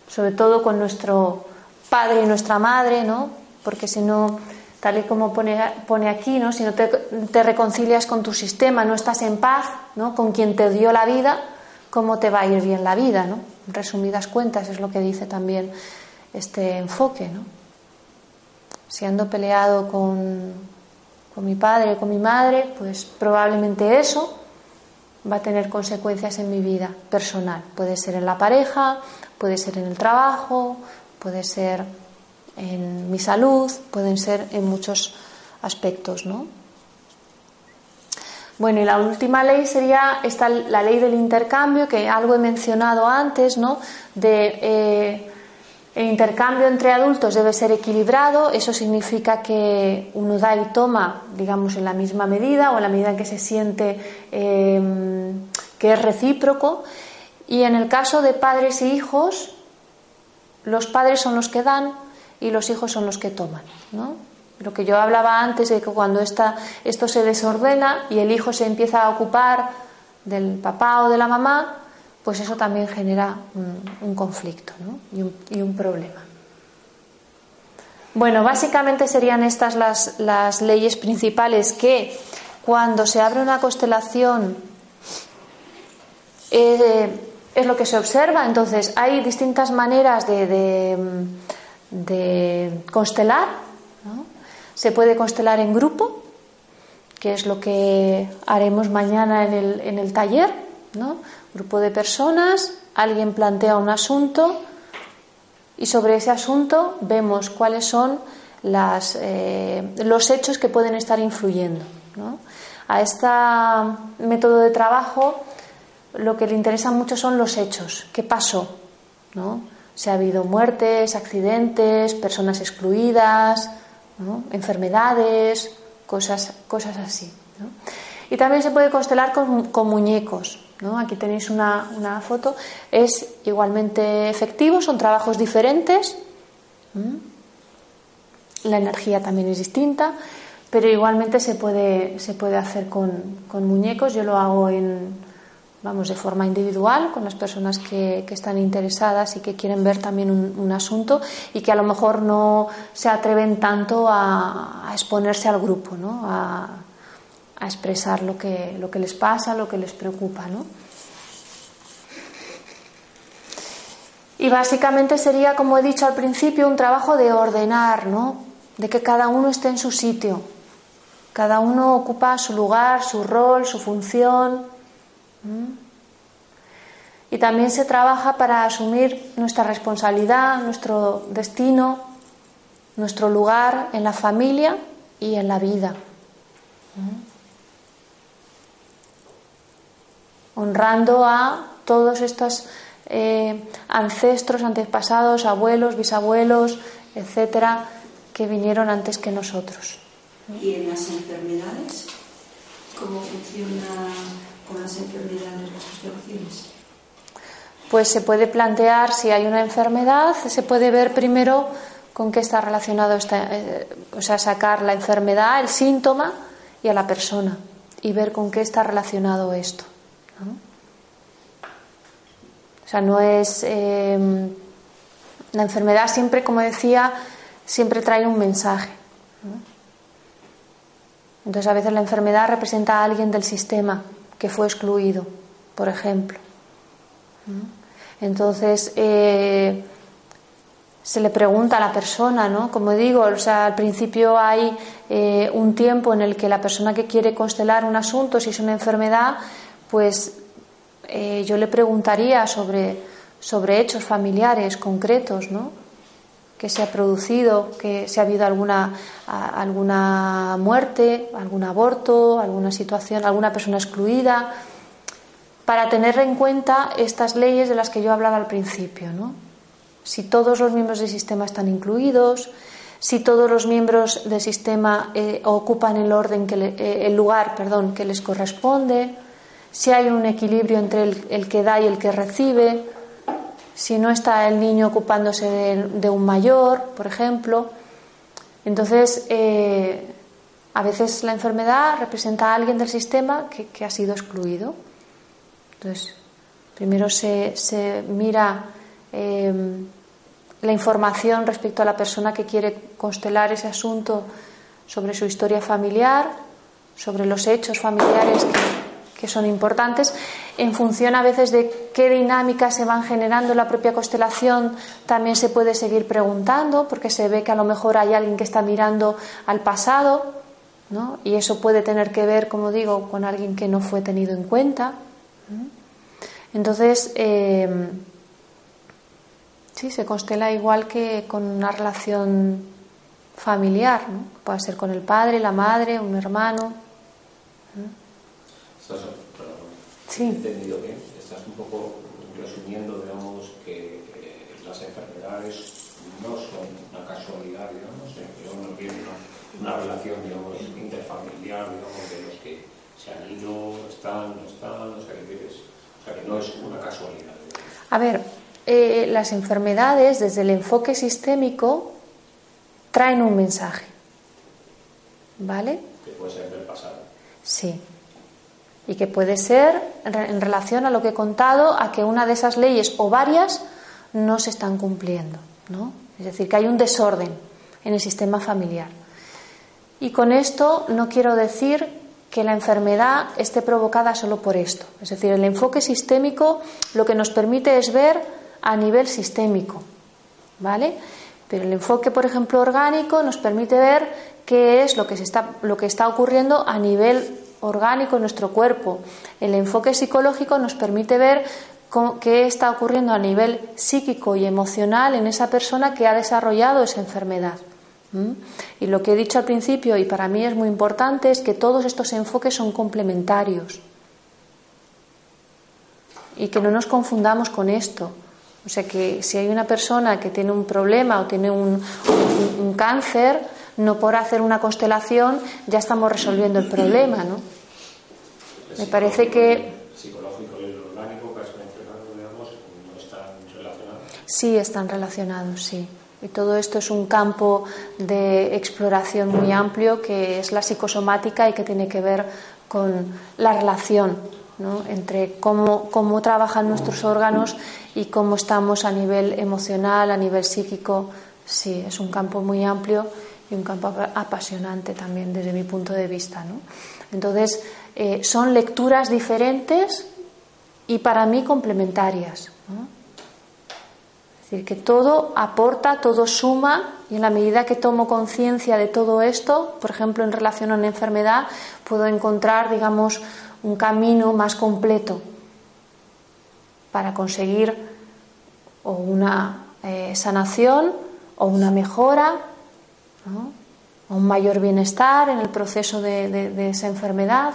sobre todo con nuestro padre y nuestra madre, ¿no? Porque si no, tal y como pone, aquí, ¿no? Si no te, te, reconcilias con tu sistema, no estás en paz, ¿no? Con quien te dio la vida, ¿cómo te va a ir bien la vida, ¿no? resumidas cuentas, es lo que dice también este enfoque. ¿no? Si ando peleado con, con mi padre, con mi madre, pues probablemente eso va a tener consecuencias en mi vida personal. Puede ser en la pareja, puede ser en el trabajo, puede ser en mi salud, pueden ser en muchos aspectos, ¿no? Bueno, y la última ley sería la ley del intercambio, que algo he mencionado antes, ¿no? De, eh, el intercambio entre adultos debe ser equilibrado, eso significa que uno da y toma, digamos, en la misma medida o en la medida en que se siente eh, que es recíproco. Y en el caso de padres e hijos, los padres son los que dan y los hijos son los que toman. Lo que yo hablaba antes de que cuando esta, esto se desordena y el hijo se empieza a ocupar del papá o de la mamá, pues eso también genera un, conflicto y, un, y, un, problema. Bueno, básicamente serían estas las, las leyes principales que cuando se abre una constelación eh, es lo que se observa. Entonces, hay distintas maneras de, de, constelar. Se puede constelar en grupo, que es lo que haremos mañana en el, en el taller. ¿No? Grupo de personas, alguien plantea un asunto y sobre ese asunto vemos cuáles son las, eh, los hechos que pueden estar influyendo. A este método de trabajo lo que le interesa mucho son los hechos, qué pasó, ¿no? si ha habido muertes, accidentes, personas excluidas, enfermedades, cosas, cosas así. Y también se puede constelar con, muñecos. Aquí tenéis una, una, foto. Es igualmente efectivo, son trabajos diferentes. La energía también es distinta, pero igualmente se puede, se puede hacer con, con muñecos. Yo lo hago en, vamos, de forma individual con las personas que, están interesadas y que quieren ver también un, asunto y que a lo mejor no se atreven tanto a, exponerse al grupo, ¿no? Expresar lo que, lo que les pasa, lo que les preocupa. ¿no? Y básicamente sería, como he dicho al principio, un trabajo de ordenar, ¿no? de que cada uno esté en su sitio. Cada uno ocupa su lugar, su rol, su función. Y también se trabaja para asumir nuestra responsabilidad, nuestro destino, nuestro lugar en la familia y en la vida. Honrando a todos estos eh, ancestros, antepasados, abuelos, bisabuelos, etcétera, que vinieron antes que nosotros. ¿Y en las enfermedades? ¿Cómo funciona con las enfermedades las constelaciones? Pues se puede plantear si hay una enfermedad, se puede ver primero con qué está relacionado, esta, eh, o sea, sacar la enfermedad, el síntoma y a la persona y ver con qué está relacionado esto. O sea, no es. Em, la enfermedad siempre, como decía, siempre trae un mensaje. Entonces, a veces la enfermedad representa a alguien del sistema que fue excluido, por ejemplo. Entonces, eh, se le pregunta a la persona, ¿no? Como digo, o sea, al principio hay eh, un tiempo en el que la persona que quiere constelar un asunto, si es una enfermedad, pues eh, yo le preguntaría sobre, sobre hechos familiares concretos, ¿no? que se ha producido, que si ha habido alguna, alguna muerte, algún aborto, alguna situación, alguna persona excluida, para tener en cuenta estas leyes de las que yo hablaba al principio. ¿no? Si todos los miembros del sistema están incluidos, si todos los miembros del sistema eh, ocupan el, orden que eh, el lugar perdón, que les corresponde, si hay un equilibrio entre el que da y el que recibe, si no está el niño ocupándose de, un mayor, por ejemplo. Entonces, eh, a veces la enfermedad representa a alguien del sistema que, ha sido excluido. Entonces, primero se, mira em, la información respecto a la persona que quiere constelar ese asunto sobre su historia familiar, sobre los hechos familiares que, que son importantes, en función a veces de qué dinámicas se van generando en la propia constelación, también se puede seguir preguntando, porque se ve que a lo mejor hay alguien que está mirando al pasado, ¿no? y eso puede tener que ver, como digo, con alguien que no fue tenido en cuenta. Entonces, eh, sí, se constela igual que con una relación familiar, ¿no? puede ser con el padre, la madre, un hermano. Estás, sí. entendido bien, estás un poco resumiendo, digamos, que eh, las enfermedades no son una casualidad, digamos, que uno tiene una, una, relación, digamos, interfamiliar, digamos, de los que se han ido, están, no están, o sea, que, o sea, que no es una casualidad. A ver, eh, las enfermedades, desde el enfoque sistémico, traen un mensaje. ¿Vale? Que puede ser del pasado. Sí y que puede ser en relación a lo que he contado, a que una de esas leyes o varias no se están cumpliendo, ¿no? Es decir, que hay un desorden en el sistema familiar. Y con esto no quiero decir que la enfermedad esté provocada solo por esto. Es decir, el enfoque sistémico lo que nos permite es ver a nivel sistémico, ¿vale? Pero el enfoque, por ejemplo, orgánico nos permite ver qué es lo que, se está, lo que está ocurriendo a nivel orgánico en nuestro cuerpo. El enfoque psicológico nos permite ver qué está ocurriendo a nivel psíquico y emocional en esa persona que ha desarrollado esa enfermedad. Y lo que he dicho al principio, y para mí es muy importante, es que todos estos enfoques son complementarios. Y que no nos confundamos con esto. O sea que si hay una persona que tiene un problema o tiene un, cáncer, no por hacer una constelación ya estamos resolviendo el problema, ¿no? Me parece que... Psicológico y orgánico que has mencionado, digamos, no están relacionados. Sí, están relacionados, sí. Y todo esto es un campo de exploración muy amplio que es la psicosomática y que tiene que ver con la relación entre cómo, cómo trabajan nuestros órganos y cómo estamos a nivel emocional, a nivel psíquico. Sí, es un campo muy amplio y un campo apasionante también desde mi punto de vista. ¿no? Entonces, eh, son lecturas diferentes y para mí complementarias. Es decir, que todo aporta, todo suma y en la medida que tomo conciencia de todo esto, por ejemplo, en relación a una enfermedad, puedo encontrar, digamos, un camino más completo para conseguir o una eh, sanación o una mejora o un mayor bienestar en el proceso de, esa enfermedad.